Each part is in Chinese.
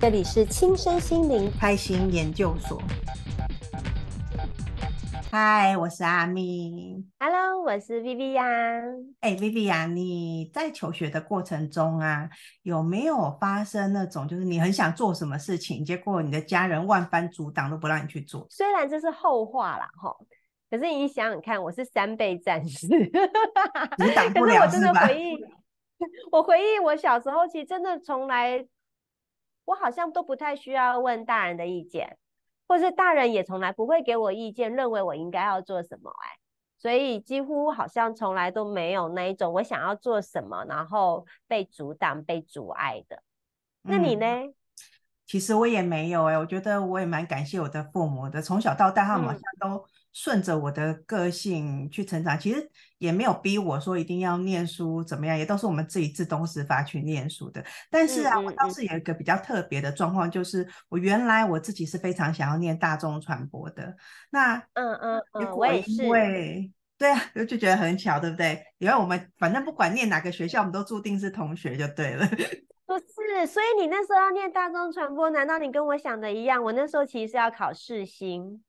这里是轻身心灵开心研究所。嗨，我是阿咪。Hello，我是 Vivian。哎，Vivian，你在求学的过程中啊，有没有发生那种就是你很想做什么事情，结果你的家人万般阻挡都不让你去做？虽然这是后话啦，哈，可是你想想看，我是三倍战士，阻挡不了？可是我真的回忆，我回忆我小时候，其实真的从来，我好像都不太需要问大人的意见。或是大人也从来不会给我意见，认为我应该要做什么哎，所以几乎好像从来都没有那一种我想要做什么，然后被阻挡、被阻碍的。那你呢？嗯，其实我也没有哎，我觉得我也蛮感谢我的父母的，从小到大他们好像都。顺着我的个性去成长，其实也没有逼我说一定要念书怎么样，也都是我们自己自动自发去念书的。但是啊，嗯嗯嗯，我倒是有一个比较特别的状况，就是我原来我自己是非常想要念大众传播的。那嗯嗯嗯，我也是。对啊，就 就觉得很巧，对不对？因为我们反正不管念哪个学校，我们都注定是同学就对了。不是，所以你那时候要念大众传播，难道你跟我想的一样？我那时候其实是要考世新。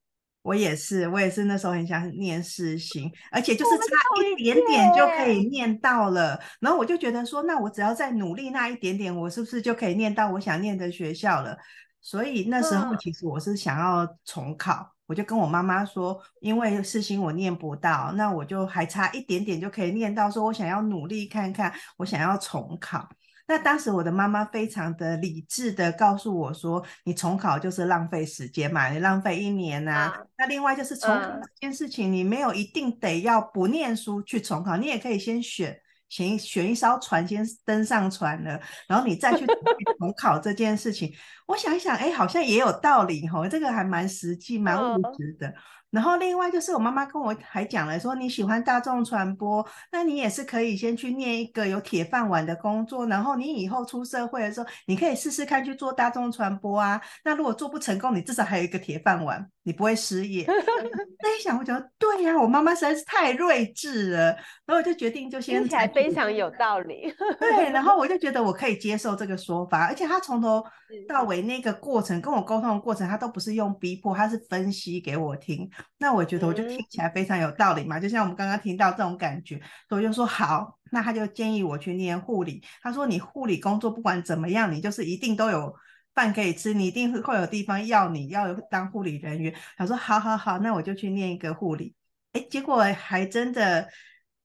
我也是，我也是那时候很想念世新，而且就是差一点点就可以念到了。然后我就觉得说，那我只要再努力那一点点，我是不是就可以念到我想念的学校了？所以那时候其实我是想要重考，嗯、我就跟我妈妈说，因为世新我念不到，那我就还差一点点就可以念到，说我想要努力看看，我想要重考。那当时我的妈妈非常的理智的告诉我说：“你重考就是浪费时间嘛，你浪费一年啊。啊”那另外就是重考这件事情，你没有一定得要不念书去重考，你也可以先选选选一艘船，先登上船了，然后你再去重考这件事情。我想一想，哎，好像也有道理吼，这个还蛮实际、蛮务实的。然后另外就是我妈妈跟我还讲了说，你喜欢大众传播，那你也是可以先去念一个有铁饭碗的工作，然后你以后出社会的时候，你可以试试看去做大众传播啊。那如果做不成功，你至少还有一个铁饭碗，你不会失业。那一想，我觉得对呀、啊，我妈妈实在是太睿智了，然后我就决定就先。听起来非常有道理。对，然后我就觉得我可以接受这个说法，而且他从头到尾那个过程跟我沟通的过程，他都不是用逼迫，他是分析给我听。那我觉得我就听起来非常有道理嘛，嗯、就像我们刚刚听到这种感觉，所以我就说好，那他就建议我去念护理。他说你护理工作不管怎么样，你就是一定都有饭可以吃，你一定会会有地方要你要当护理人员。他说好好好，那我就去念一个护理。哎，结果还真的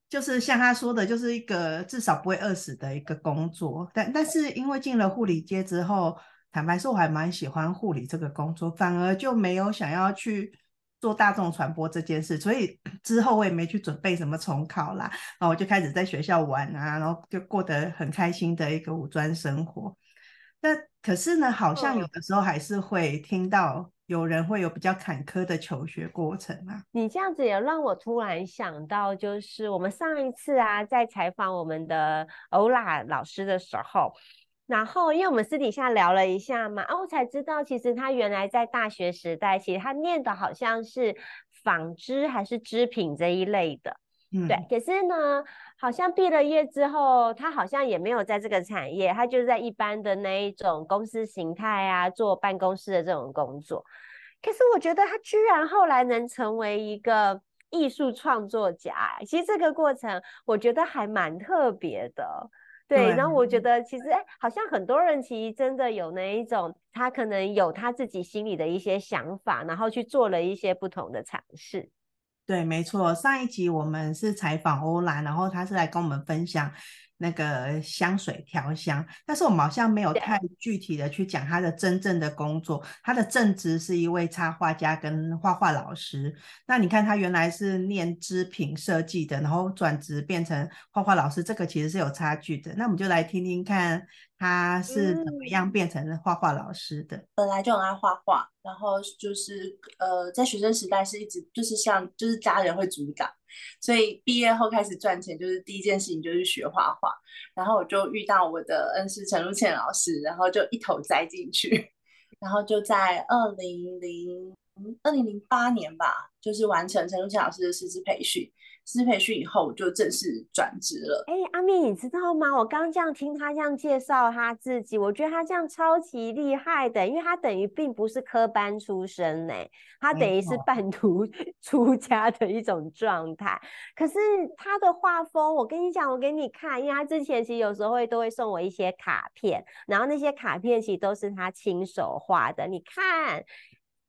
就是像他说的，就是一个至少不会饿死的一个工作。但但是因为进了护理街之后，坦白说我还蛮喜欢护理这个工作，反而就没有想要去。做大众传播这件事，所以 之后我也没去准备什么重考啦，然后我就开始在学校玩啊，然后就过得很开心的一个五专生活。那可是呢，好像有的时候还是会听到有人会有比较坎坷的求学过程啊。你这样子也让我突然想到，就是我们上一次啊，在采访我们的欧拉老师的时候。然后，因为我们私底下聊了一下嘛，啊，我才知道，其实他原来在大学时代，其实他念的好像是纺织还是织品这一类的，嗯，对。可是呢，好像毕了业之后，他好像也没有在这个产业，他就是在一般的那一种公司形态啊，做办公室的这种工作。可是我觉得他居然后来能成为一个艺术创作家，其实这个过程我觉得还蛮特别的。对，然后我觉得其实，哎，好像很多人其实真的有那一种，他可能有他自己心里的一些想法，然后去做了一些不同的尝试。对，没错，上一集我们是采访欧兰，然后他是来跟我们分享。那个香水调香，但是我们好像没有太具体的去讲他的真正的工作。他的正职是一位插画家跟画画老师。那你看他原来是念织品设计的，然后转职变成画画老师，这个其实是有差距的。那我们就来听听看他是怎么样变成画画老师的。本来就很爱画画，然后就是呃，在学生时代是一直就是像就是家人会阻挡。所以毕业后开始赚钱，就是第一件事情就是学画画。然后我就遇到我的恩师陈如倩老师，然后就一头栽进去。然后就在二零零二零零八年吧，就是完成陈如倩老师的师资培训。师培训以后，我就正式转职了。哎、欸，阿咪，你知道吗？我刚刚这样听他这样介绍他自己，我觉得他这样超级厉害的，因为他等于并不是科班出身呢，他等于是半途 出家的一种状态。可是他的画风，我跟你讲，我给你看，因为他之前其实有时候会都会送我一些卡片，然后那些卡片其实都是他亲手画的，你看。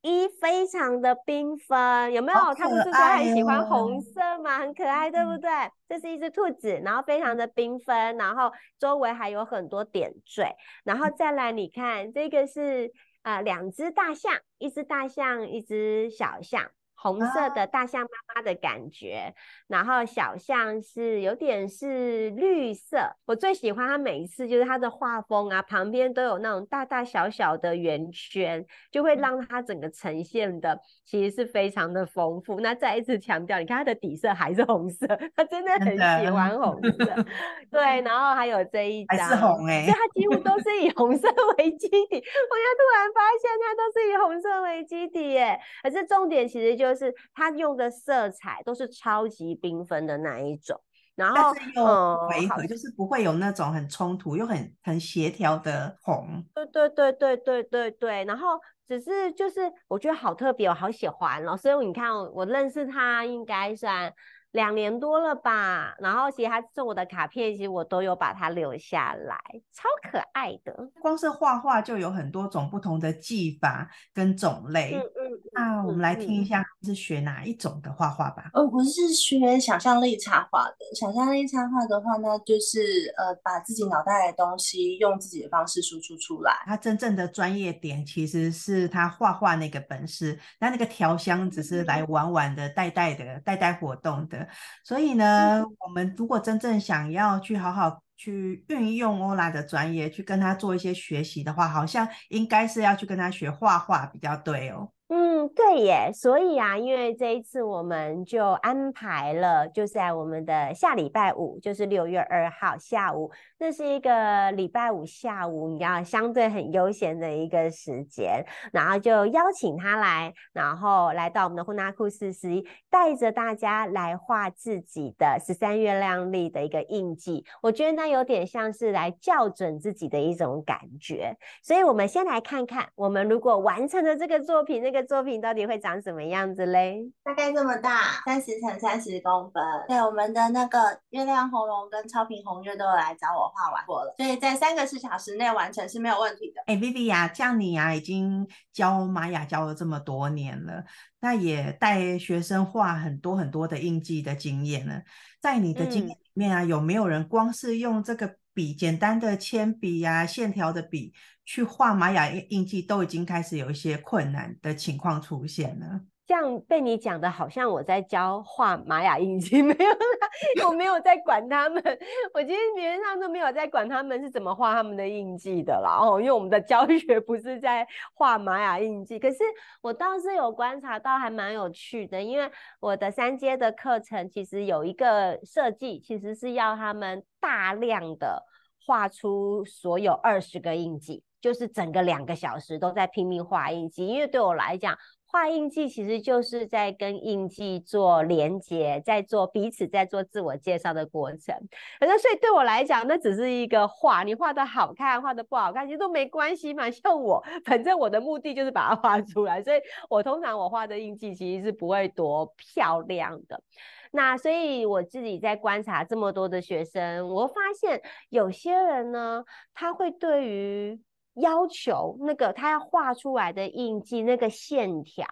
一非常的缤纷，有没有？他不是说很喜欢红色吗？很可爱，对不对？嗯、这是一只兔子，然后非常的缤纷，然后周围还有很多点缀，然后再来，你看这个是呃两只大象，一只大象，一只小象。红色的大象妈妈的感觉，然后小象是有点是绿色。我最喜欢它每一次就是它的画风啊，旁边都有那种大大小小的圆圈，就会让它整个呈现的其实是非常的丰富。那再一次强调，你看它的底色还是红色，它真的很喜欢红色。对，然后还有这一张，是红哎、欸，所以它几乎都 是以红色为基底。我就突然发现它都是以红色为基底耶，可是重点其实就。就是他用的色彩都是超级缤纷的那一种，然后又违和，就是不会有那种很冲突又很很协调的红。对对对对对对对，然后只是就是我觉得好特别，我好喜欢哦。所以你看，我认识他应该算。两年多了吧，然后其实他送我的卡片，其实我都有把它留下来，超可爱的。光是画画就有很多种不同的技法跟种类。嗯嗯。那我们来听一下是学哪一种的画画吧。哦，我是学想象力插画的。想象力插画的话呢，就是呃把自己脑袋的东西用自己的方式输出出来。他真正的专业点其实是他画画那个本事，那那个调香只是来玩玩的、带带的、带带活动的。所以呢，嗯、我们如果真正想要去好好去运用欧拉的专业，去跟他做一些学习的话，好像应该是要去跟他学画画比较对哦。嗯，对耶，所以啊，因为这一次我们就安排了，就在我们的下礼拜五，就是六月二号下午，这是一个礼拜五下午，你要相对很悠闲的一个时间，然后就邀请他来，然后来到我们的呼纳库斯斯，带着大家来画自己的十三月亮历的一个印记，我觉得那有点像是来校准自己的一种感觉，所以我们先来看看，我们如果完成了这个作品，那个。作品到底会长什么样子嘞？大概这么大，三十乘三十公分。对，我们的那个月亮红龙跟超频红月都有来找我画完过了，所以在三个四小时内完成是没有问题的。哎，Vivi 呀，像你呀，已经教玛雅教了这么多年了，那也带学生画很多很多的印记的经验了。在你的经验里面啊，嗯、有没有人光是用这个笔，简单的铅笔呀、线条的笔？去画玛雅印记都已经开始有一些困难的情况出现了。这样被你讲的，好像我在教画玛雅印记，没有啦，我没有在管他们。我今天原上都没有在管他们是怎么画他们的印记的啦。哦，因为我们的教学不是在画玛雅印记。可是我倒是有观察到，还蛮有趣的。因为我的三阶的课程其实有一个设计，其实是要他们大量的画出所有二十个印记。就是整个两个小时都在拼命画印记，因为对我来讲，画印记其实就是在跟印记做连接，在做彼此在做自我介绍的过程。反正所以对我来讲，那只是一个画，你画的好看，画的不好看，其实都没关系嘛。像我，反正我的目的就是把它画出来，所以我通常我画的印记其实是不会多漂亮的。那所以我自己在观察这么多的学生，我发现有些人呢，他会对于要求那个他要画出来的印记，那个线条，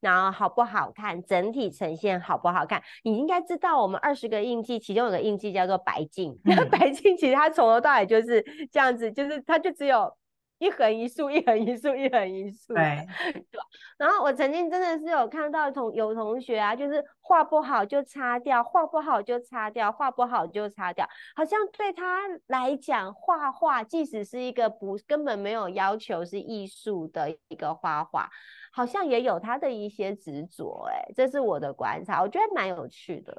然后好不好看，整体呈现好不好看？你应该知道，我们二十个印记，其中有个印记叫做白镜。那、嗯、白镜其实它从头到尾就是这样子，就是它就只有。一横一竖，一横一竖，一横一竖。对，对。然后我曾经真的是有看到同有同学啊，就是画不好就擦掉，画不好就擦掉，画不好就擦掉。好像对他来讲，画画即使是一个不根本没有要求是艺术的一个画画，好像也有他的一些执着。哎，这是我的观察，我觉得蛮有趣的。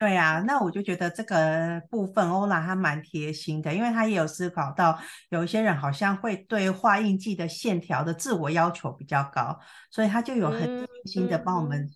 对啊，那我就觉得这个部分欧拉还蛮贴心的，因为他也有思考到，有一些人好像会对画印记的线条的自我要求比较高，所以他就有很贴心的帮我们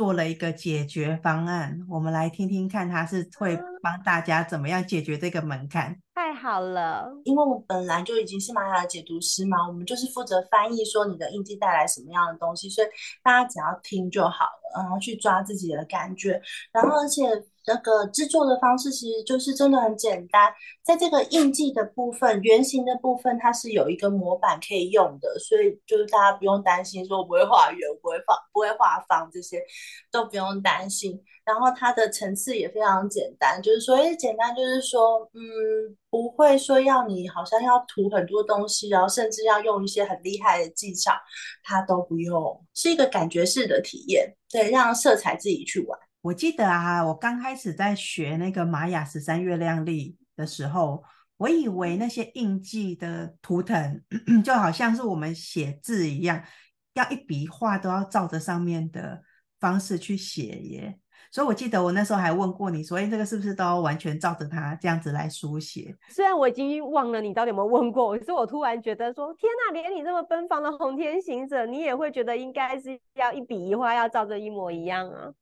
做了一个解决方案，我们来听听看，他是会帮大家怎么样解决这个门槛。太好了，因为我本来就已经是玛雅的解读师嘛，我们就是负责翻译说你的印记带来什么样的东西，所以大家只要听就好了，然后去抓自己的感觉，然后而且。那个制作的方式其实就是真的很简单，在这个印记的部分、圆形的部分，它是有一个模板可以用的，所以就是大家不用担心说我不会画圆、不会画、不会画方这些都不用担心。然后它的层次也非常简单，就是说，诶，简单就是说，嗯，不会说要你好像要涂很多东西，然后甚至要用一些很厉害的技巧，它都不用，是一个感觉式的体验，对，让色彩自己去玩。我记得啊，我刚开始在学那个玛雅十三月亮历的时候，我以为那些印记的图腾 就好像是我们写字一样，要一笔一画都要照着上面的方式去写耶。所以我记得我那时候还问过你，所以这个是不是都完全照着它这样子来书写？虽然我已经忘了你到底有没有问过，可是我突然觉得说，天哪，连你这么奔放的红天行者，你也会觉得应该是要一笔一画要照着一模一样啊。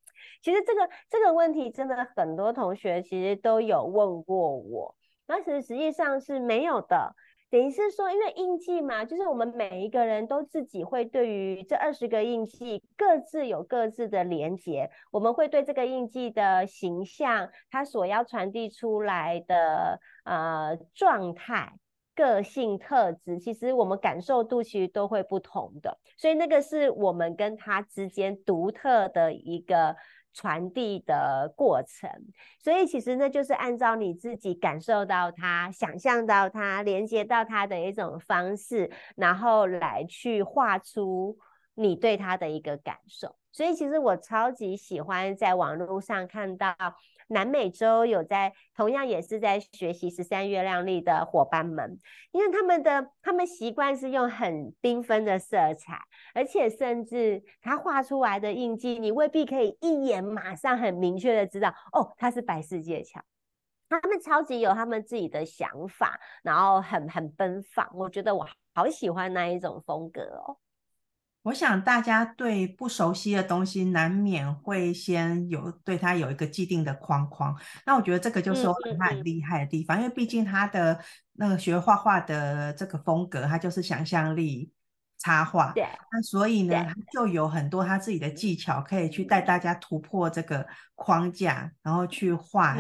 其实这个这个问题真的很多同学其实都有问过我，那实实际上是没有的。等于是说，因为印记嘛，就是我们每一个人都自己会对于这二十个印记各自有各自的连结，我们会对这个印记的形象，它所要传递出来的呃状态、个性特质，其实我们感受度其实都会不同的，所以那个是我们跟他之间独特的一个。传递的过程，所以其实那就是按照你自己感受到它、想象到它、连接到它的一种方式，然后来去画出你对它的一个感受。所以其实我超级喜欢在网络上看到。南美洲有在同样也是在学习十三月亮历的伙伴们，因为他们的他们习惯是用很缤纷的色彩，而且甚至他画出来的印记，你未必可以一眼马上很明确的知道，哦，它是白世界桥。他们超级有他们自己的想法，然后很很奔放，我觉得我好喜欢那一种风格哦。我想大家对不熟悉的东西，难免会先有对他有一个既定的框框。那我觉得这个就是我很厉害的地方，嗯嗯嗯，因为毕竟他的那个学画画的这个风格，他就是想象力插画。对。那所以呢，他就有很多他自己的技巧，可以去带大家突破这个框架，然后去画。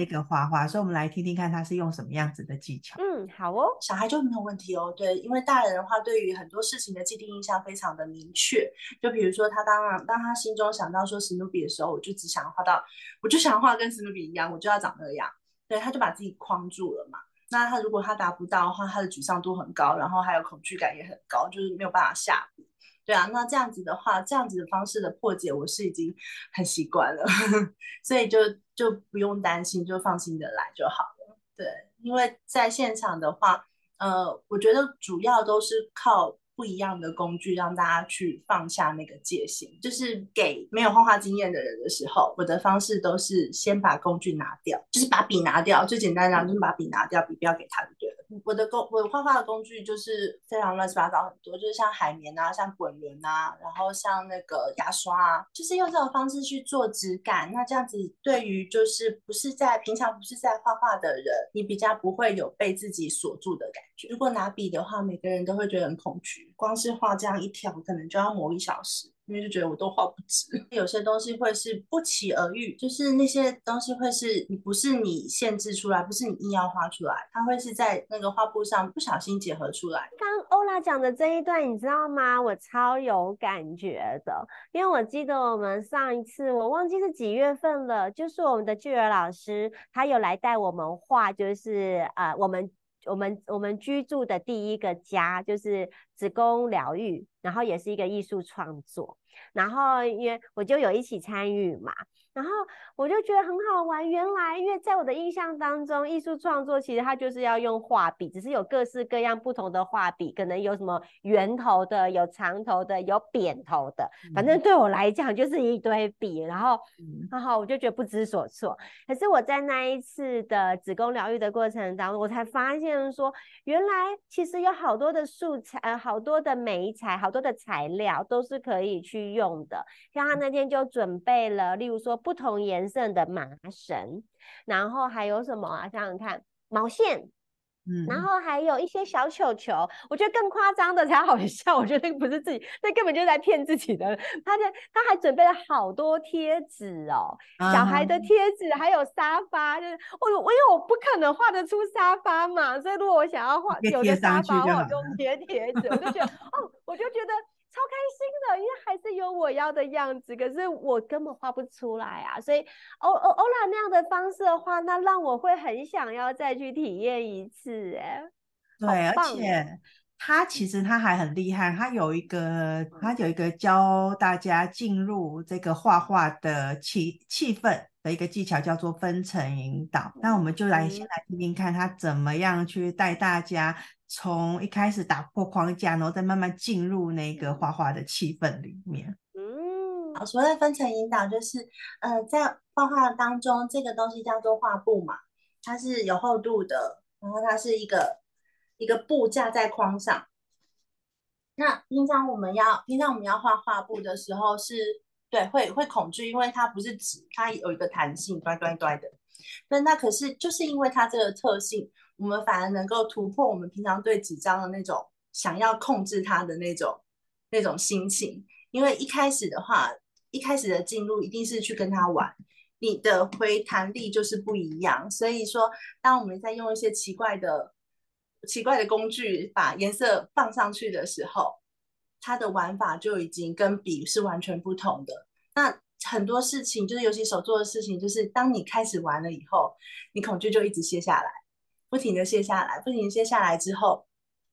嗯那个画画，所以我们来听听看他是用什么样子的技巧。嗯，好哦，小孩就没有问题哦。对，因为大人的话，对于很多事情的既定印象非常的明确。就比如说，他当然当他心中想到说史努比的时候，我就只想画到，我就想画跟史努比一样，我就要长那样。对，他就把自己框住了嘛。那他如果他达不到的话，他的沮丧度很高，然后还有恐惧感也很高，就是没有办法下笔。对啊，那这样子的话，这样子的方式的破解，我是已经很习惯了，所以就就不用担心，就放心的来就好了。对，因为在现场的话，呃，我觉得主要都是靠。不一样的工具，让大家去放下那个戒心。就是给没有画画经验的人的时候，我的方式都是先把工具拿掉，就是把笔拿掉。最简单的，就是把笔拿掉，笔不要给他就对了。我的工，我画画的工具就是非常乱七八糟很多，就是像海绵啊，像滚轮啊，然后像那个牙刷啊，就是用这种方式去做质感。那这样子对于就是不是在平常不是在画画的人，你比较不会有被自己锁住的感觉。如果拿笔的话，每个人都会觉得很恐惧。光是画这样一条，可能就要磨一小时，因为就觉得我都画不直。有些东西会是不期而遇，就是那些东西会是你不是你限制出来，不是你硬要画出来，它会是在那个画布上不小心结合出来。刚欧拉讲的这一段，你知道吗？我超有感觉的，因为我记得我们上一次我忘记是几月份了，就是我们的巨儿老师他有来带我们画，就是呃我们。我们我们居住的第一个家就是子宫疗愈，然后也是一个艺术创作，然后因为我就有一起参与嘛。然后我就觉得很好玩。原来，因为在我的印象当中，艺术创作其实它就是要用画笔，只是有各式各样不同的画笔，可能有什么圆头的，有长头的，有扁头的。反正对我来讲就是一堆笔，然后，然后我就觉得不知所措。可是我在那一次的子宫疗愈的过程当中，我才发现说，原来其实有好多的素材，好多的媒材，好好多的材料都是可以去用的。像他那天就准备了，例如说不同颜色的麻绳，然后还有什么啊？想想看，毛线。嗯，然后还有一些小球球，我觉得更夸张的才好笑。我觉得那个不是自己，那根本就是在骗自己的。他就他还准备了好多贴纸哦，小孩的贴纸，还有沙发。就是我我因为我不可能画得出沙发嘛，所以如果我想要画有的沙发，我 用贴贴纸，我就觉得哦，我就觉得。超开心的，因为还是有我要的样子，可是我根本画不出来啊！所以欧欧欧拉那样的方式的话，那让我会很想要再去体验一次。哎，对，而且他其实他还很厉害，他有一个他有一个教大家进入这个画画的气气氛的一个技巧，叫做分层引导。那我们就来先来听听看他怎么样去带大家。从一开始打破框架，然后再慢慢进入那个画画的气氛里面。嗯，好，所谓分层引导，就是呃，在画画当中，这个东西叫做画布嘛，它是有厚度的，然后它是一个一个布架在框上。那平常我们要平常我们要画画布的时候是，是对会会恐惧，因为它不是纸，它有一个弹性，端端端的。那那可是就是因为它这个特性。我们反而能够突破我们平常对纸张的那种想要控制它的那种那种心情，因为一开始的话，一开始的进入一定是去跟他玩，你的回弹力就是不一样。所以说，当我们在用一些奇怪的奇怪的工具把颜色放上去的时候，它的玩法就已经跟笔是完全不同的。那很多事情就是尤其手做的事情，就是当你开始玩了以后，你恐惧就一直卸下来。不停的卸下来，不停卸下来之后，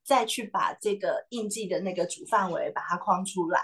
再去把这个印记的那个主范围把它框出来，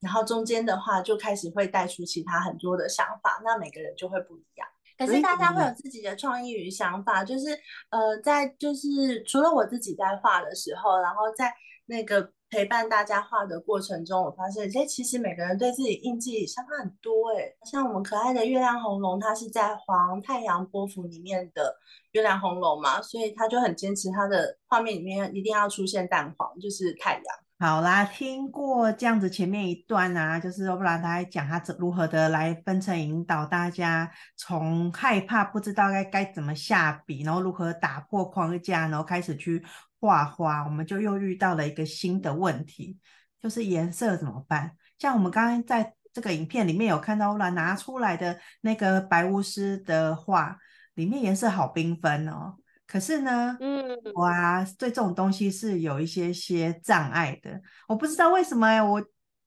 然后中间的话就开始会带出其他很多的想法，那每个人就会不一样。可是大家会有自己的创意与想法，就是呃，在就是除了我自己在画的时候，然后在那个。陪伴大家画的过程中，我发现，哎，其实每个人对自己印记相差很多，哎，像我们可爱的月亮红龙，它是在黄太阳波符里面的月亮红龙嘛，所以他就很坚持他的画面里面一定要出现蛋黄，就是太阳。好啦，听过这样子前面一段啊，就是欧拉他还讲他怎如何的来分层引导大家，从害怕不知道该该怎么下笔，然后如何打破框架，然后开始去。画花，我们就又遇到了一个新的问题，就是颜色怎么办？像我们刚刚在这个影片里面有看到了拿出来的那个白巫师的画，里面颜色好缤纷哦。可是呢，嗯，哇，对这种东西是有一些些障碍的。我不知道为什么哎，我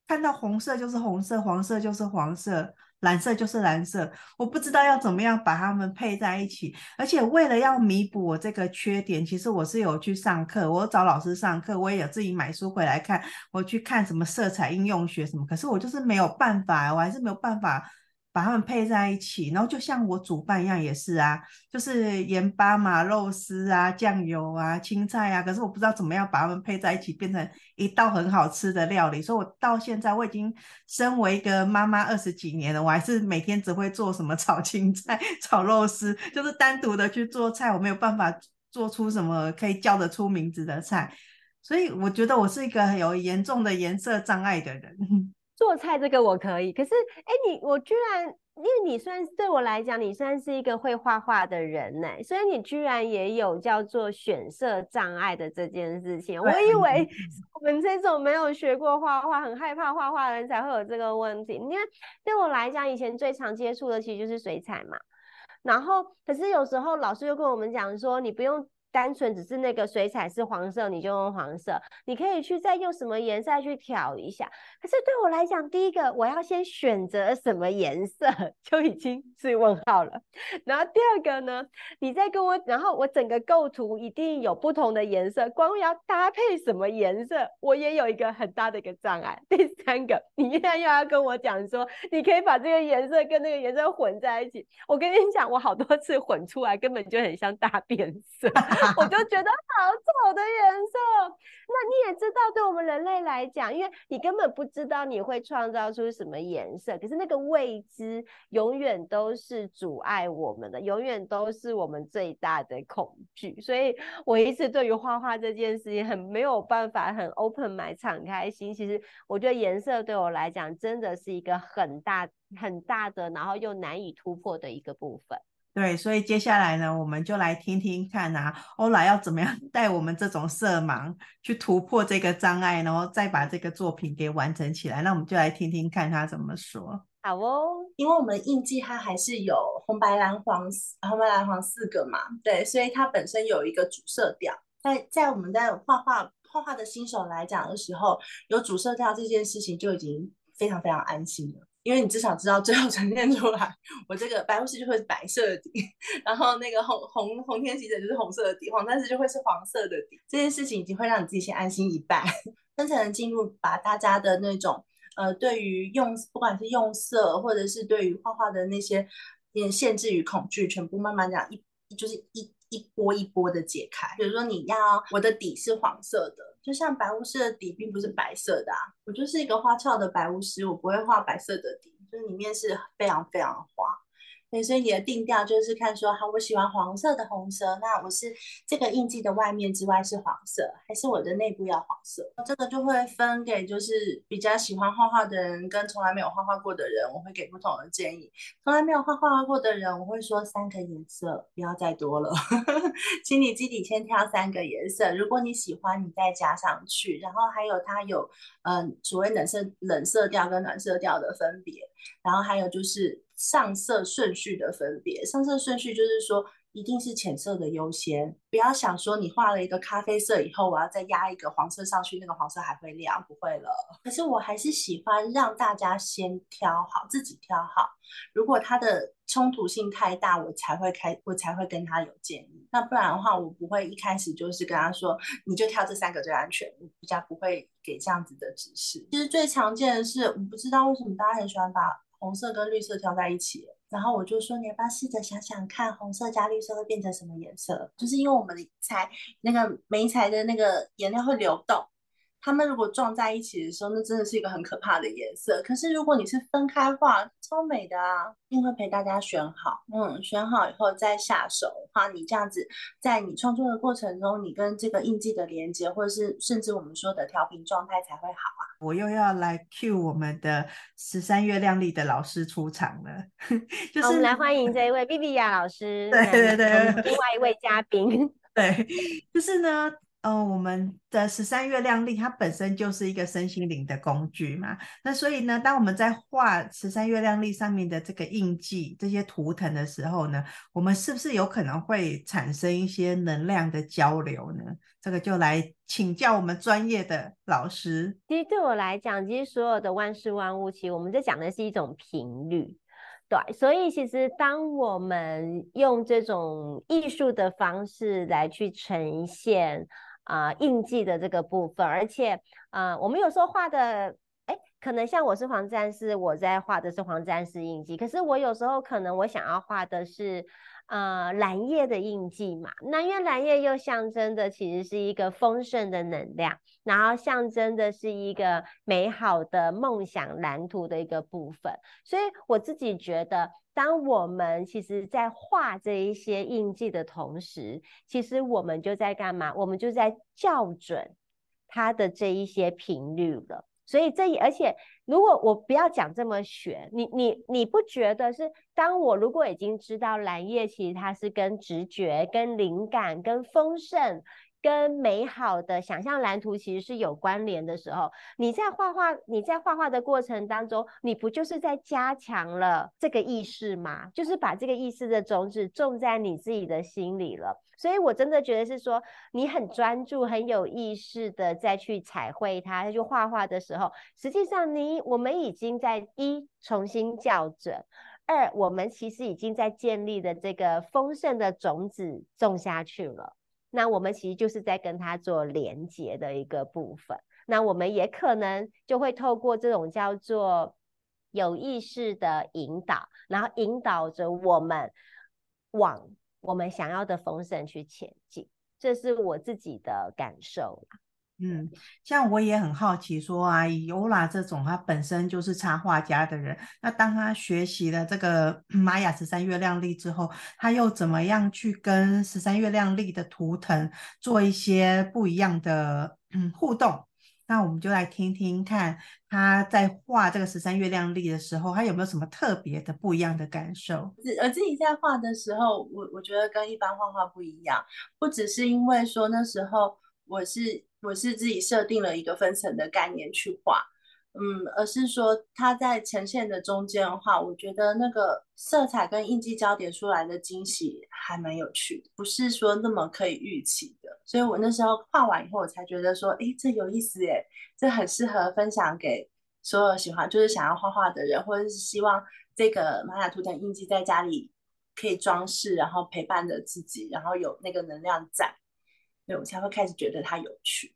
看到红色就是红色，黄色就是黄色。蓝色就是蓝色，我不知道要怎么样把它们配在一起。而且为了要弥补我这个缺点，其实我是有去上课，我找老师上课，我也有自己买书回来看，我去看什么色彩应用学什么。可是我就是没有办法，我还是没有办法。把它们配在一起，然后就像我煮饭一样，也是啊，就是盐巴嘛、肉丝啊、酱油啊、青菜啊。可是我不知道怎么样把它们配在一起，变成一道很好吃的料理。所以，我到现在我已经身为一个妈妈二十几年了，我还是每天只会做什么炒青菜、炒肉丝，就是单独的去做菜，我没有办法做出什么可以叫得出名字的菜。所以，我觉得我是一个有严重的颜色障碍的人。做菜这个我可以，可是哎，你我居然，因为你算对我来讲，你算是一个会画画的人呢，所以你居然也有叫做选色障碍的这件事情。我以为我们这种没有学过画画、很害怕画画的人才会有这个问题。因为对我来讲，以前最常接触的其实就是水彩嘛，然后可是有时候老师又跟我们讲说，你不用。单纯只是那个水彩是黄色，你就用黄色。你可以去再用什么颜色去调一下。可是对我来讲，第一个我要先选择什么颜色 就已经是问号了。然后第二个呢，你再跟我，然后我整个构图一定有不同的颜色，光要搭配什么颜色，我也有一个很大的一个障碍。第三个，你现在又要跟我讲说，你可以把这个颜色跟那个颜色混在一起。我跟你讲，我好多次混出来根本就很像大变色。我就觉得好丑的颜色。那你也知道，对我们人类来讲，因为你根本不知道你会创造出什么颜色，可是那个未知永远都是阻碍我们的，永远都是我们最大的恐惧。所以我一直对于画画这件事情很没有办法，很 open m 敞开心。其实我觉得颜色对我来讲真的是一个很大很大的，然后又难以突破的一个部分。对，所以接下来呢，我们就来听听看啊，欧莱要怎么样 带我们这种色盲去突破这个障碍，然后再把这个作品给完成起来。那我们就来听听看他怎么说。好哦，因为我们印记它还是有红白蓝黄红白蓝黄四个嘛，对，所以它本身有一个主色调。在在我们在画画画画的新手来讲的时候，有主色调这件事情就已经非常非常安心了。因为你至少知道最后呈现出来，我这个白巫师就会是白色的底，然后那个红红红天喜者就是红色的底，黄战士就会是黄色的底。这件事情已经会让你自己先安心一半，真才能进入把大家的那种呃，对于用不管是用色或者是对于画画的那些限制与恐惧，全部慢慢这样一就是一一波一波的解开。比如说你要我的底是黄色的。就像白巫师的底并不是白色的啊，我就是一个花俏的白巫师，我不会画白色的底，就是里面是非常非常花。所以你的定调就是看说，好，我喜欢黄色的红色，那我是这个印记的外面之外是黄色，还是我的内部要黄色？这个就会分给就是比较喜欢画画的人跟从来没有画画过的人，我会给不同的建议。从来没有画画过的人，我会说三个颜色，不要再多了，请你基底先挑三个颜色，如果你喜欢，你再加上去。然后还有它有嗯、呃、所谓冷色冷色调跟暖色调的分别，然后还有就是。上色顺序的分别，上色顺序就是说，一定是浅色的优先，不要想说你画了一个咖啡色以后，我要再压一个黄色上去，那个黄色还会亮，不会了。可是我还是喜欢让大家先挑好，自己挑好。如果它的冲突性太大，我才会开，我才会跟他有建议。那不然的话，我不会一开始就是跟他说，你就挑这三个最安全，我比较不会给这样子的指示。其实最常见的是，我不知道为什么大家很喜欢把。红色跟绿色调在一起，然后我就说，你要不要试着想想看，红色加绿色会变成什么颜色？就是因为我们的彩那个眉彩的那个颜料会流动。它们如果撞在一起的时候，那真的是一个很可怕的颜色。可是如果你是分开画，超美的啊！一定会陪大家选好，嗯，选好以后再下手画。你这样子，在你创作的过程中，你跟这个印记的连接，或者是甚至我们说的调频状态才会好啊。我又要来 cue 我们的十三月亮丽的老师出场了，就是我们来欢迎这一位 Viviya 老师，对对对，另外一位嘉宾，对，就是呢。嗯、我们的十三月亮历它本身就是一个身心灵的工具嘛。那所以呢，当我们在画十三月亮历上面的这个印记、这些图腾的时候呢，我们是不是有可能会产生一些能量的交流呢？这个就来请教我们专业的老师。其实对我来讲，其实所有的万事万物，其实我们在讲的是一种频率。对，所以其实当我们用这种艺术的方式来去呈现。啊、印记的这个部分，而且，啊、我们有时候画的，哎，可能像我是黄战士，我在画的是黄战士印记，可是我有时候可能我想要画的是，呃，蓝夜的印记嘛。那因为蓝夜又象征的其实是一个丰盛的能量，然后象征的是一个美好的梦想蓝图的一个部分，所以我自己觉得。当我们其实，在画这一些印记的同时，其实我们就在干嘛？我们就在校准它的这一些频率了。所以这，而且如果我不要讲这么玄，你你你不觉得是？当我如果已经知道蓝叶，其实它是跟直觉、跟灵感、跟丰盛。跟美好的想象蓝图其实是有关联的时候，你在画画，你在画画的过程当中，你不就是在加强了这个意识吗？就是把这个意识的种子种在你自己的心里了。所以我真的觉得是说，你很专注、很有意识的再去彩绘它，再去画画的时候，实际上你我们已经在一重新校准，二我们其实已经在建立的这个丰盛的种子种下去了。那我们其实就是在跟他做连接的一个部分。那我们也可能就会透过这种叫做有意识的引导，然后引导着我们往我们想要的丰盛去前进。这是我自己的感受。嗯，像我也很好奇说啊，以欧拉这种他本身就是插画家的人，那当他学习了这个 玛雅十三月亮历之后，他又怎么样去跟十三月亮历的图腾做一些不一样的嗯互动？那我们就来听听看他在画这个十三月亮历的时候，他有没有什么特别的不一样的感受？我自己在画的时候，我我觉得跟一般画画不一样，不只是因为说那时候我是。我是自己设定了一个分层的概念去画，嗯，而是说它在呈现的中间的话，我觉得那个色彩跟印记交叠出来的惊喜还蛮有趣的，不是说那么可以预期的。所以我那时候画完以后，我才觉得说，哎，这有意思耶，这很适合分享给所有喜欢就是想要画画的人，或者是希望这个玛雅图腾印记在家里可以装饰，然后陪伴着自己，然后有那个能量在。对，我才会开始觉得它有趣。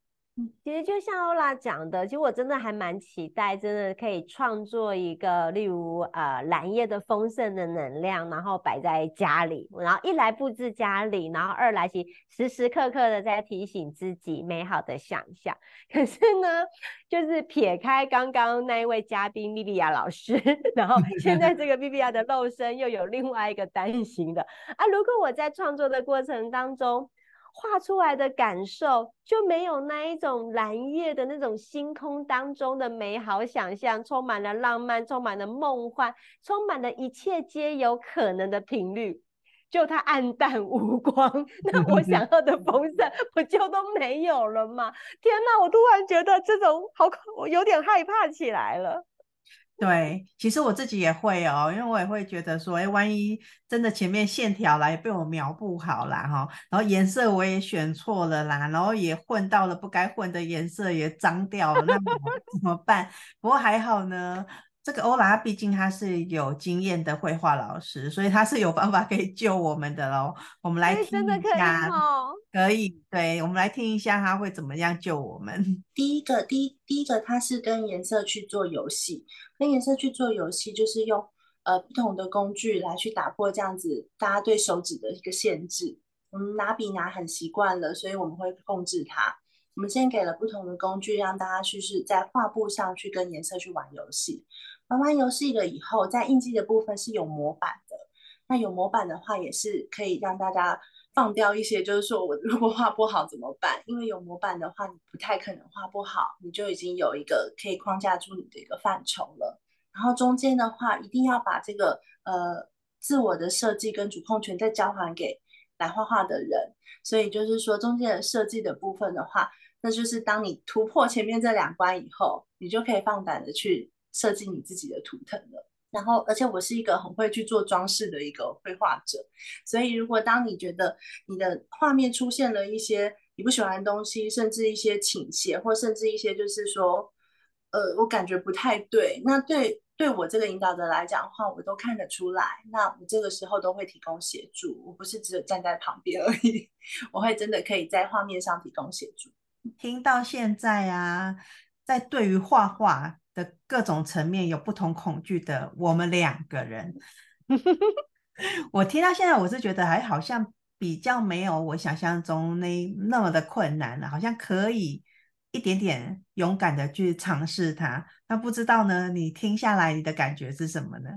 其实就像欧拉讲的，其实我真的还蛮期待，真的可以创作一个，例如呃蓝叶的丰盛的能量，然后摆在家里，然后一来布置家里，然后二来其实时时刻刻的在提醒自己美好的想象。可是呢，就是撇开刚刚那一位嘉宾莉莉亚老师，然后现在这个莉莉亚的肉身又有另外一个担心的啊，如果我在创作的过程当中。画出来的感受就没有那一种蓝夜的那种星空当中的美好想象，充满了浪漫，充满了梦幻，充满了一切皆有可能的频率，就它暗淡无光，那我想要的丰盛 不就都没有了吗？天哪，我突然觉得这种好，我有点害怕起来了。对，其实我自己也会哦，因为我也会觉得说，哎，万一真的前面线条来被我描不好啦，哈，然后颜色我也选错了啦，然后也混到了不该混的颜色，也脏掉了，那我怎么办？不过还好呢。这个欧拉毕竟他是有经验的绘画老师，所以他是有方法可以救我们的喽。我们来听一下，真的可以哦，可以，对，我们来听一下他会怎么样救我们。第一个，第一，第一个，他是跟颜色去做游戏，跟颜色去做游戏，就是用呃不同的工具来去打破这样子大家对手指的一个限制。我们拿笔拿很习惯了，所以我们会控制它。我们先给了不同的工具，让大家去是在画布上去跟颜色去玩游戏。玩完游戏了以后，在印记的部分是有模板的。那有模板的话，也是可以让大家放掉一些，就是说我如果画不好怎么办？因为有模板的话，你不太可能画不好，你就已经有一个可以框架住你的一个范畴了。然后中间的话，一定要把这个呃自我的设计跟主控权再交还给来画画的人。所以就是说，中间的设计的部分的话，那就是当你突破前面这两关以后，你就可以放胆的去。设计你自己的图腾了，然后而且我是一个很会去做装饰的一个绘画者，所以如果当你觉得你的画面出现了一些你不喜欢的东西，甚至一些倾斜，或甚至一些就是说，呃，我感觉不太对，那对对我这个引导者来讲的话，我都看得出来，那我这个时候都会提供协助，我不是只有站在旁边而已，我会真的可以在画面上提供协助。听到现在啊，在对于画画。的各种层面有不同恐惧的我们两个人，我听到现在我是觉得还好像比较没有我想象中那那么的困难了，好像可以一点点勇敢的去尝试它。那不知道呢，你听下来你的感觉是什么呢？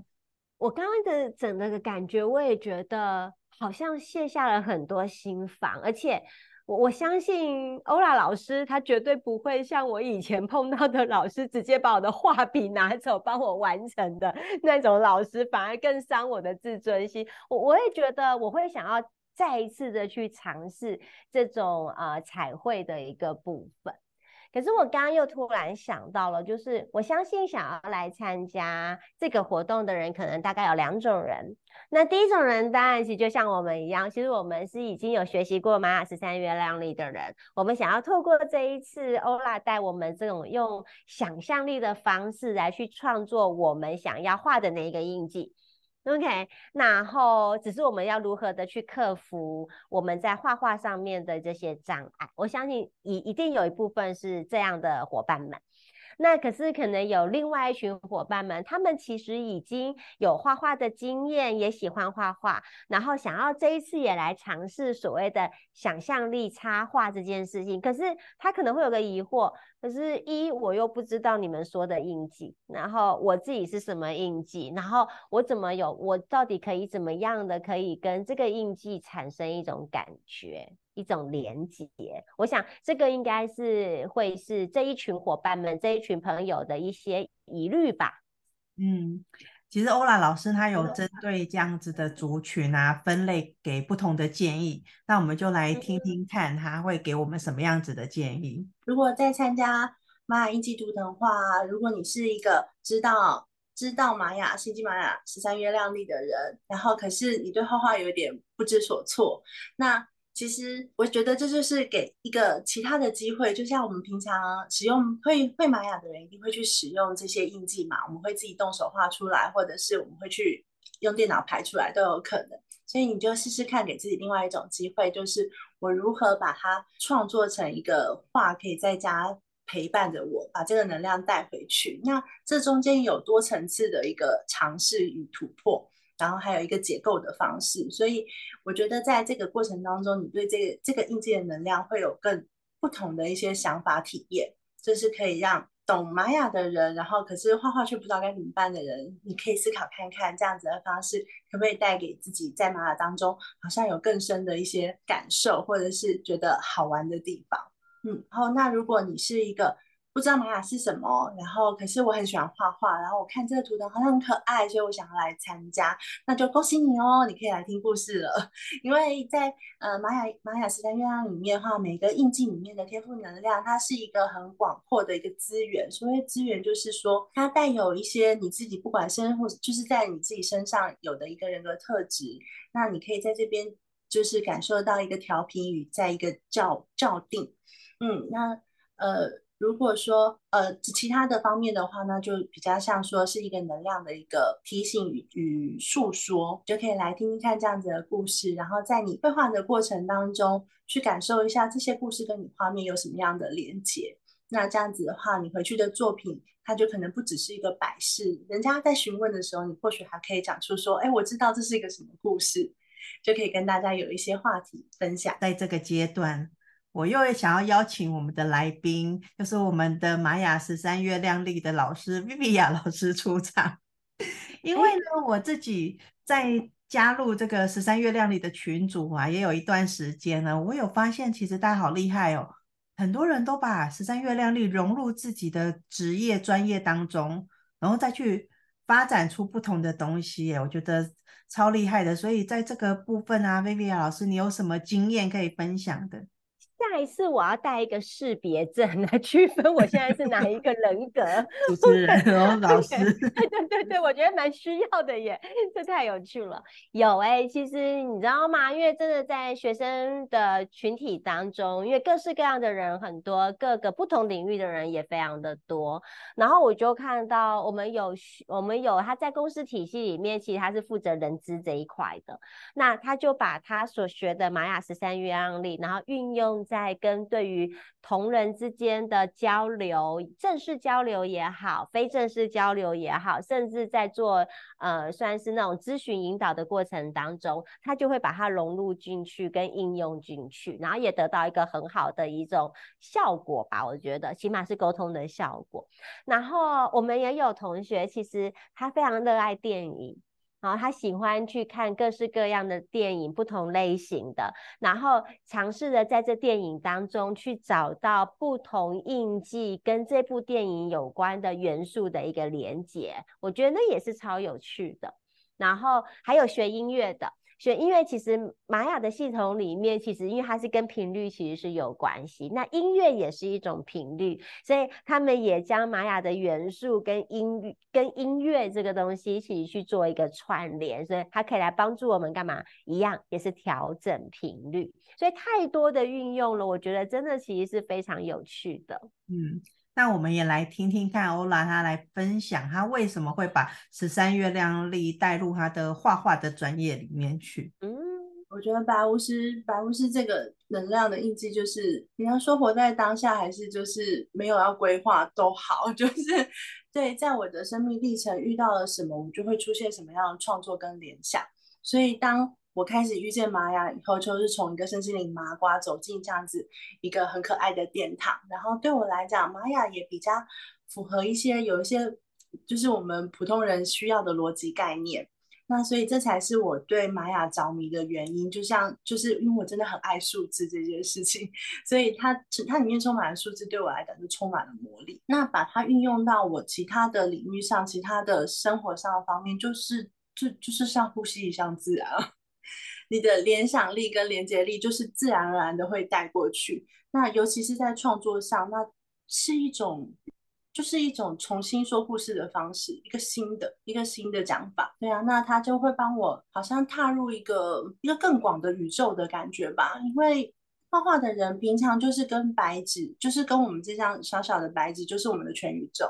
我刚刚的整个的感觉，我也觉得好像卸下了很多心防，而且。我我相信欧拉老师，他绝对不会像我以前碰到的老师，直接把我的画笔拿走帮我完成的那种老师，反而更伤我的自尊心。我我也觉得我会想要再一次的去尝试这种呃彩绘的一个部分。可是我刚刚又突然想到了，就是我相信想要来参加这个活动的人，可能大概有两种人。那第一种人当然其实就像我们一样，其实我们是已经有学习过玛雅十三月亮历的人，我们想要透过这一次欧拉带我们这种用想象力的方式来去创作我们想要画的那一个印记。OK，然后只是我们要如何的去克服我们在画画上面的这些障碍，我相信一一定有一部分是这样的伙伴们。那可是可能有另外一群伙伴们，他们其实已经有画画的经验，也喜欢画画，然后想要这一次也来尝试所谓的想象力插画这件事情。可是他可能会有个疑惑，可是一我又不知道你们说的印记，然后我自己是什么印记，然后我怎么有，我到底可以怎么样的可以跟这个印记产生一种感觉？一种连接，我想这个应该是会是这一群伙伴们、这一群朋友的一些疑虑吧。嗯，其实欧拉老师他有针对这样子的族群啊，分类给不同的建议，那我们就来听听看他会给我们什么样子的建议。如果在参加玛雅印记图腾的话，如果你是一个知道知道玛雅星际玛雅十三月亮历的人，然后可是你对画画有点不知所措，那其实我觉得这就是给一个其他的机会，就像我们平常使用会会玛雅的人一定会去使用这些印记嘛，我们会自己动手画出来，或者是我们会去用电脑排出来都有可能。所以你就试试看，给自己另外一种机会，就是我如何把它创作成一个画，可以在家陪伴着我，把这个能量带回去。那这中间有多层次的一个尝试与突破。然后还有一个解构的方式，所以我觉得在这个过程当中，你对这个这个印记的能量会有更不同的一些想法体验，就是可以让懂玛雅的人，然后可是画画却不知道该怎么办的人，你可以思考看看，这样子的方式可不可以带给自己在玛雅当中好像有更深的一些感受，或者是觉得好玩的地方。嗯，然后那如果你是一个。不知道玛雅是什么，然后可是我很喜欢画画，然后我看这个图腾好像很可爱，所以我想要来参加。那就恭喜你哦，你可以来听故事了。因为在呃玛雅玛雅十三月亮里面的话，每个印记里面的天赋能量，它是一个很广阔的一个资源。所谓资源，就是说它带有一些你自己不管身或就是在你自己身上有的一个人格特质。那你可以在这边就是感受到一个调频与在一个校校定。嗯，那呃。如果说呃其他的方面的话呢，就比较像说是一个能量的一个提醒与与诉说，就可以来听听看这样子的故事，然后在你绘画的过程当中去感受一下这些故事跟你画面有什么样的连接。那这样子的话，你回去的作品它就可能不只是一个摆饰，人家在询问的时候，你或许还可以讲出说，哎，我知道这是一个什么故事，就可以跟大家有一些话题分享。在这个阶段。我又想要邀请我们的来宾，就是我们的玛雅十三月亮历的老师 Viviya 老师出场。因为呢，我自己在加入这个十三月亮历的群组啊，也有一段时间了。我有发现，其实大家好厉害哦，很多人都把十三月亮历融入自己的职业专业当中，然后再去发展出不同的东西。我觉得超厉害的。所以在这个部分啊，Viviya 老师，你有什么经验可以分享的？下一次我要带一个识别证来 区分我现在是哪一个人格。主持人哦，老师。对对对对，我觉得蛮需要的耶，这太有趣了。有哎、欸，其实你知道吗？因为真的在学生的群体当中，因为各式各样的人很多，各个不同领域的人也非常的多。然后我就看到我们有我们有他在公司体系里面，其实他是负责人资这一块的。那他就把他所学的玛雅十三月案例，然后运用。在跟对于同仁之间的交流，正式交流也好，非正式交流也好，甚至在做呃算是那种咨询引导的过程当中，他就会把它融入进去跟应用进去，然后也得到一个很好的一种效果吧。我觉得起码是沟通的效果。然后我们也有同学，其实他非常热爱电影。然后他喜欢去看各式各样的电影，不同类型的，然后尝试着在这电影当中去找到不同印记跟这部电影有关的元素的一个连接，我觉得那也是超有趣的。然后还有学音乐的。学音乐其实玛雅的系统里面，其实因为它是跟频率其实是有关系，那音乐也是一种频率，所以他们也将玛雅的元素跟音跟音乐这个东西一起去做一个串联，所以它可以来帮助我们干嘛？一样也是调整频率，所以太多的运用了，我觉得真的其实是非常有趣的。嗯。那我们也来听听看欧拉，他来分享他为什么会把十三月亮历带入他的画画的专业里面去。嗯，我觉得白巫师，白巫师这个能量的印记，就是你要说活在当下，还是就是没有要规划都好，就是对，在我的生命历程遇到了什么，我就会出现什么样的创作跟联想。所以当我开始遇见玛雅以后，就是从一个身心灵麻瓜走进这样子一个很可爱的殿堂，然后对我来讲，玛雅也比较符合一些有一些就是我们普通人需要的逻辑概念。那所以这才是我对玛雅着迷的原因，就像就是因为我真的很爱数字这件事情，所以它它里面充满了数字，对我来讲就充满了魔力。那把它运用到我其他的领域上，其他的生活上的方面，就是就就是像呼吸一样自然，你的联想力跟连接力就是自然而然的会带过去。那尤其是在创作上，那是一种。就是一种重新说故事的方式，一个新的一个新的讲法，对啊，那他就会帮我好像踏入一个一个更广的宇宙的感觉吧。因为画画的人平常就是跟白纸，就是跟我们这张小小的白纸，就是我们的全宇宙。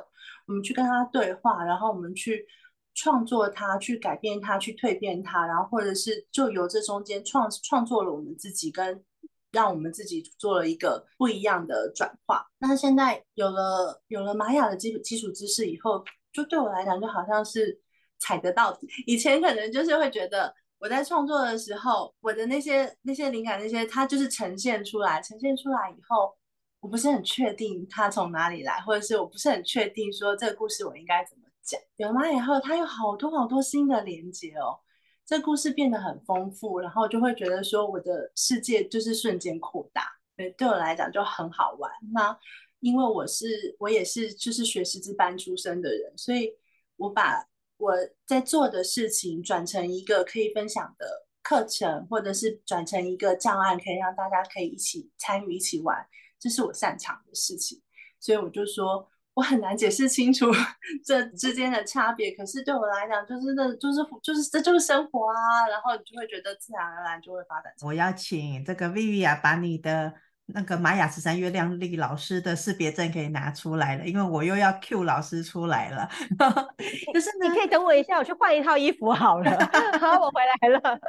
我们去跟他对话，然后我们去创作它，去改变它，去蜕变它，然后或者是就由这中间创创作了我们自己跟。让我们自己做了一个不一样的转化。那现在有了有了玛雅的基础基础知识以后，就对我来讲就好像是踩得到底。以前可能就是会觉得我在创作的时候，我的那些那些灵感那些，它就是呈现出来，呈现出来以后，我不是很确定它从哪里来，或者是我不是很确定说这个故事我应该怎么讲。有了玛雅以后，它有好多好多新的连接哦。这故事变得很丰富，然后就会觉得说我的世界就是瞬间扩大，对，对我来讲就很好玩。那因为我是我也是就是学师资班出身的人，所以我把我在做的事情转成一个可以分享的课程，或者是转成一个教案，可以让大家可以一起参与、一起玩，这是我擅长的事情。所以我就说。我很难解释清楚 这之间的差别，可是对我来讲，就是那，就是就是这就是生活啊，然后你就会觉得自然而然就会发展。我要请这个 Viviya 把你的那个玛雅十三月亮历老师的识别证给拿出来了，因为我又要 Q 老师出来了。就是你可以等我一下，我去换一套衣服好了。好，我回来了。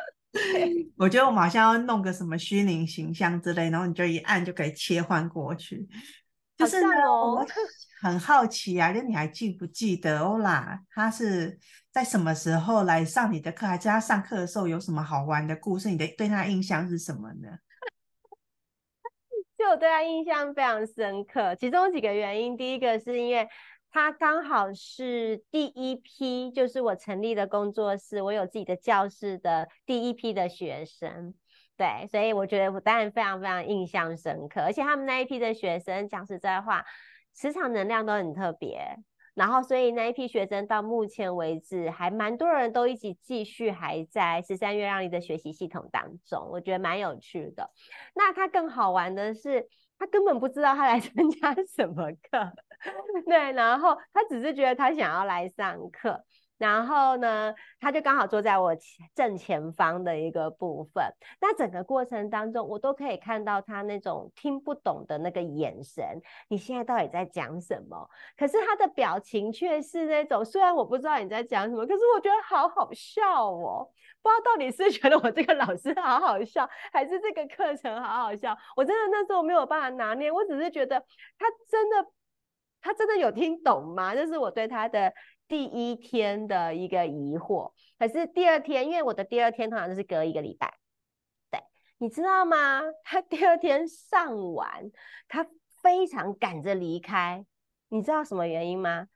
我觉得我们好像要弄个什么虚拟形象之类，然后你就一按就可以切换过去。就是呢。很好奇啊，就你还记不记得欧拉他是在什么时候来上你的课？还是他上课的时候有什么好玩的故事？你的对他印象是什么呢？就我对他印象非常深刻，其中几个原因，第一个是因为他刚好是第一批，就是我成立的工作室，我有自己的教室的第一批的学生，对，所以我觉得我当然非常非常印象深刻，而且他们那一批的学生讲实在话。磁场能量都很特别，然后所以那一批学生到目前为止还蛮多人都一起继续还在十三月亮历的学习系统当中，我觉得蛮有趣的。那他更好玩的是，他根本不知道他来参加 什么课，对，然后他只是觉得他想要来上课。然后呢，他就刚好坐在我正前方的一个部分。那整个过程当中，我都可以看到他那种听不懂的那个眼神。你现在到底在讲什么？可是他的表情却是那种，虽然我不知道你在讲什么，可是我觉得好好笑哦。不知道到底是 觉得我这个老师好好笑，还是这个课程好好笑。我真的那时候没有办法拿捏，我只是觉得他真的，他真的有听懂吗？这是我对他的。第一天的一个疑惑，可是第二天，因为我的第二天通常都是隔一个礼拜，对，你知道吗？他第二天上完，他非常赶着离开，你知道什么原因吗？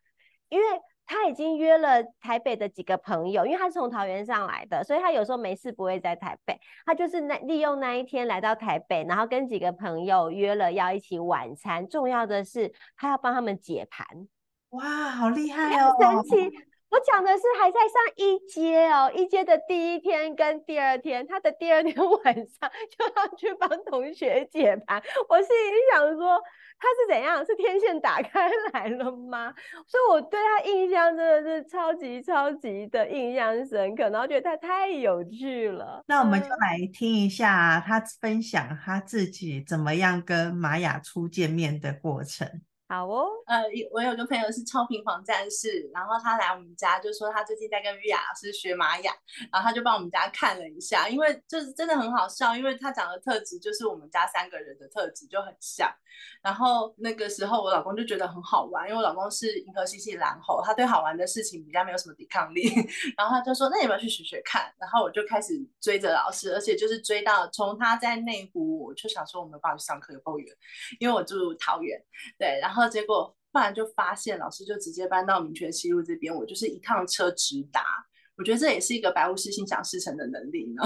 因为他已经约了台北的几个朋友，因为他是从桃园上来的，所以他有时候没事不会在台北，他就是那利用那一天来到台北，然后跟几个朋友约了要一起晚餐，重要的是他要帮他们解盘。哇，好厉害哦！神奇！我讲的是还在上一阶哦，一阶的第一天跟第二天，他的第二天 晚上就要去帮同学解盘。我心里想说，他是怎样？是天线打开来了吗？所以我对他印象真的是超级超级的印象深刻，然后觉得他太有趣了。那我们就来听一下他分享他自己怎么样跟玛雅初见面的过程。好哦，呃，我有个朋友是超频房战士，然后他来我们家就说他最近在跟玉雅老师学玛雅，然后他就帮我们家看了一下，因为就是真的很好笑，因为他长的特质就是我们家三个人的特质就很像。然后那个时候我老公就觉得很好玩，因为我老公是银河系系蓝猴，他对好玩的事情比较没有什么抵抗力，然后他就说那你要不要去学学看？然后我就开始追着老师，而且就是追到从他在内湖，我就想说我没有办法去上课有够远，因为我住桃园，对，然后。然后结果，突然就发现老师就直接搬到民权西路这边，我就是一趟车直达。我觉得这也是一个白巫师心想事成的能力呢，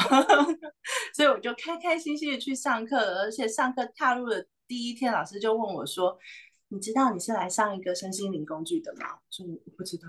所以我就开开心心的去上课，而且上课踏入的第一天，老师就问我说：“你知道你是来上一个身心灵工具的吗？”我说：“我不知道。”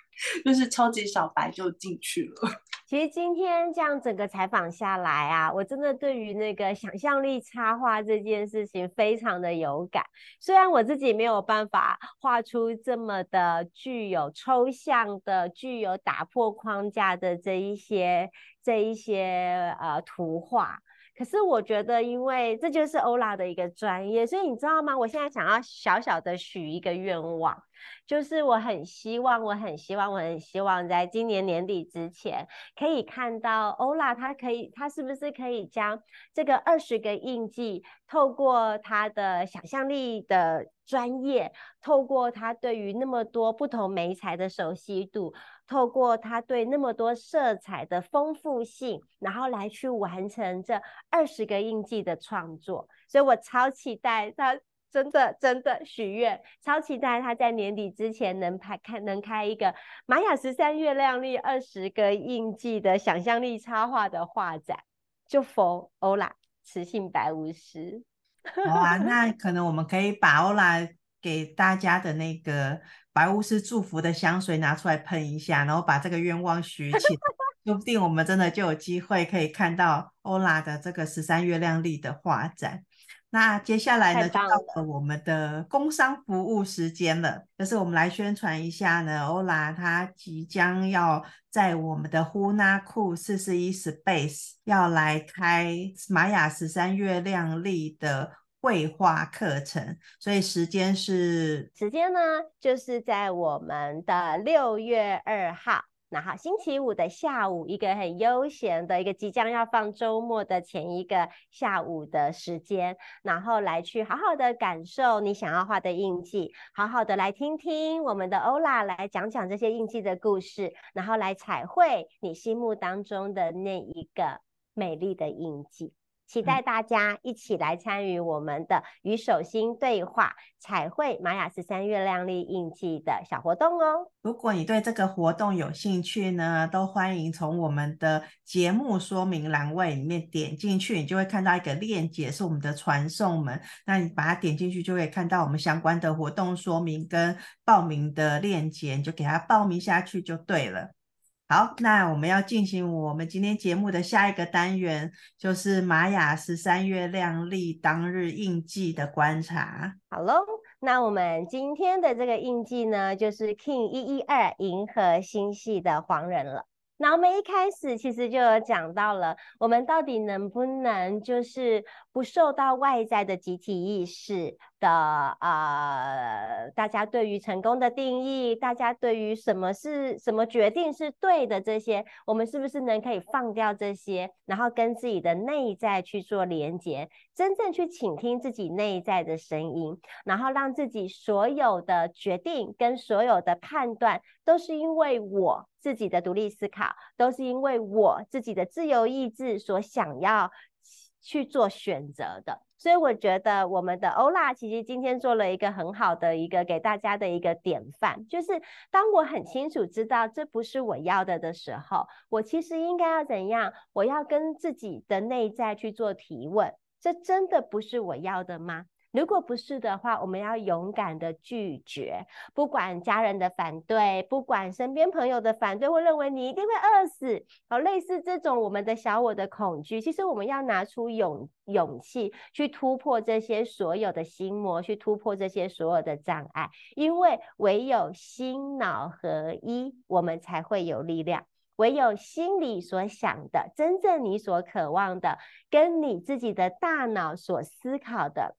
就是超级小白就进去了。其实今天这样整个采访下来啊，我真的对于那个想象力插画这件事情非常的有感。虽然我自己没有办法画出这么的具有抽象的、具有打破框架的这一些、这一些呃图画。可是我觉得，因为这就是欧拉的一个专业，所以你知道吗？我现在想要小小的许一个愿望，就是我很希望，我很希望，我很希望在今年年底之前，可以看到欧拉，他可以，他是不是可以将这个二十个印记，透过他的想象力的专业，透过他对于那么多不同媒材的熟悉度。透过他对那么多色彩的丰富性，然后来去完成这二十个印记的创作，所以我超期待他真的真的许愿，超期待他在年底之前能拍开能开一个玛雅十三月亮历二十个印记的想象力插画的画展，就 for 欧拉雌性白巫师。哇，那可能我们可以把欧拉给大家的那个。白巫师祝福的香水拿出来喷一下，然后把这个愿望许起，说不定我们真的就有机会可以看到欧拉的这个十三月亮历的画展。那接下来呢，就到了我们的工商服务时间了，就是我们来宣传一下呢，欧拉他即将要在我们的呼纳库四十一 Space 要来开玛雅十三月亮历的。绘画课程，所以时间是时间呢，就是在我们的六月二号，然后星期五的下午，一个很悠闲的一个即将要放周末的前一个下午的时间，然后来去好好的感受你想要画的印记，好好的来听听我们的欧拉来讲讲这些印记的故事，然后来彩绘你心目当中的那一个美丽的印记。期待大家一起来参与我们的与手心对话彩绘玛雅十三月亮历印记的小活动哦。如果你对这个活动有兴趣呢，都欢迎从我们的节目说明栏位里面点进去，你就会看到一个链接，是我们的传送门。那你把它点进去，就会看到我们相关的活动说明跟报名的链接，你就给它报名下去就对了。好，那我们要进行我们今天节目的下一个单元，就是玛雅十三月亮历当日印记的观察。好喽，那我们今天的这个印记呢，就是 King 一一二银河星系的黄人了。那我们一开始其实就有讲到了，我们到底能不能就是不受到外在的集体意识的呃，大家对于成功的定义，大家对于什么是什么决定是对的这些，我们是不是能可以放掉这些，然后跟自己的内在去做连接，真正去倾听自己内在的声音，然后让自己所有的决定跟所有的判断都是因为我。自己的独立思考，都是因为我自己的自由意志所想要去做选择的。所以我觉得我们的欧拉其实今天做了一个很好的一个给大家的一个典范，就是当我很清楚知道这不是我要的的时候，我其实应该要怎样？我要跟自己的内在去做提问：这真的不是我要的吗？如果不是的话，我们要勇敢的拒绝，不管家人的反对，不管身边朋友的反对，会认为你一定会饿死，好，类似这种我们的小我的恐惧，其实我们要拿出勇勇气去突破这些所有的心魔，去突破这些所有的障碍，因为唯有心脑合一，我们才会有力量。唯有心里所想的，真正你所渴望的，跟你自己的大脑所思考的。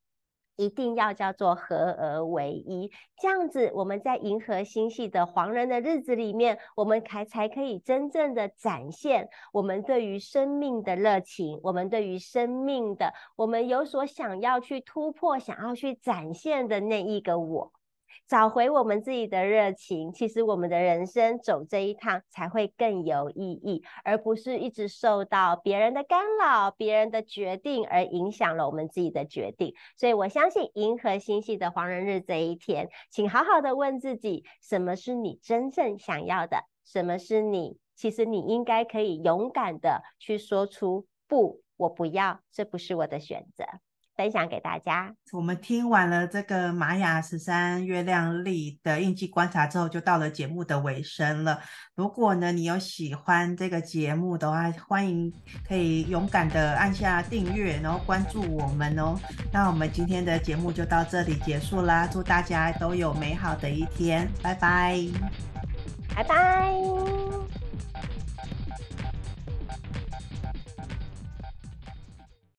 一定要叫做合而为一，这样子我们在银河星系的黄人的日子里面，我们才才可以真正的展现我们对于生命的热情，我们对于生命的，我们有所想要去突破、想要去展现的那一个我。找回我们自己的热情，其实我们的人生走这一趟才会更有意义，而不是一直受到别人的干扰、别人的决定而影响了我们自己的决定。所以我相信银河星系的黄人日这一天，请好好的问自己：什么是你真正想要的？什么是你？其实你应该可以勇敢的去说出“不，我不要，这不是我的选择”。分享给大家。我们听完了这个玛雅十三月亮历的印记观察之后，就到了节目的尾声了。如果呢，你有喜欢这个节目的话，欢迎可以勇敢的按下订阅，然后关注我们哦。那我们今天的节目就到这里结束啦，祝大家都有美好的一天，拜拜，拜拜。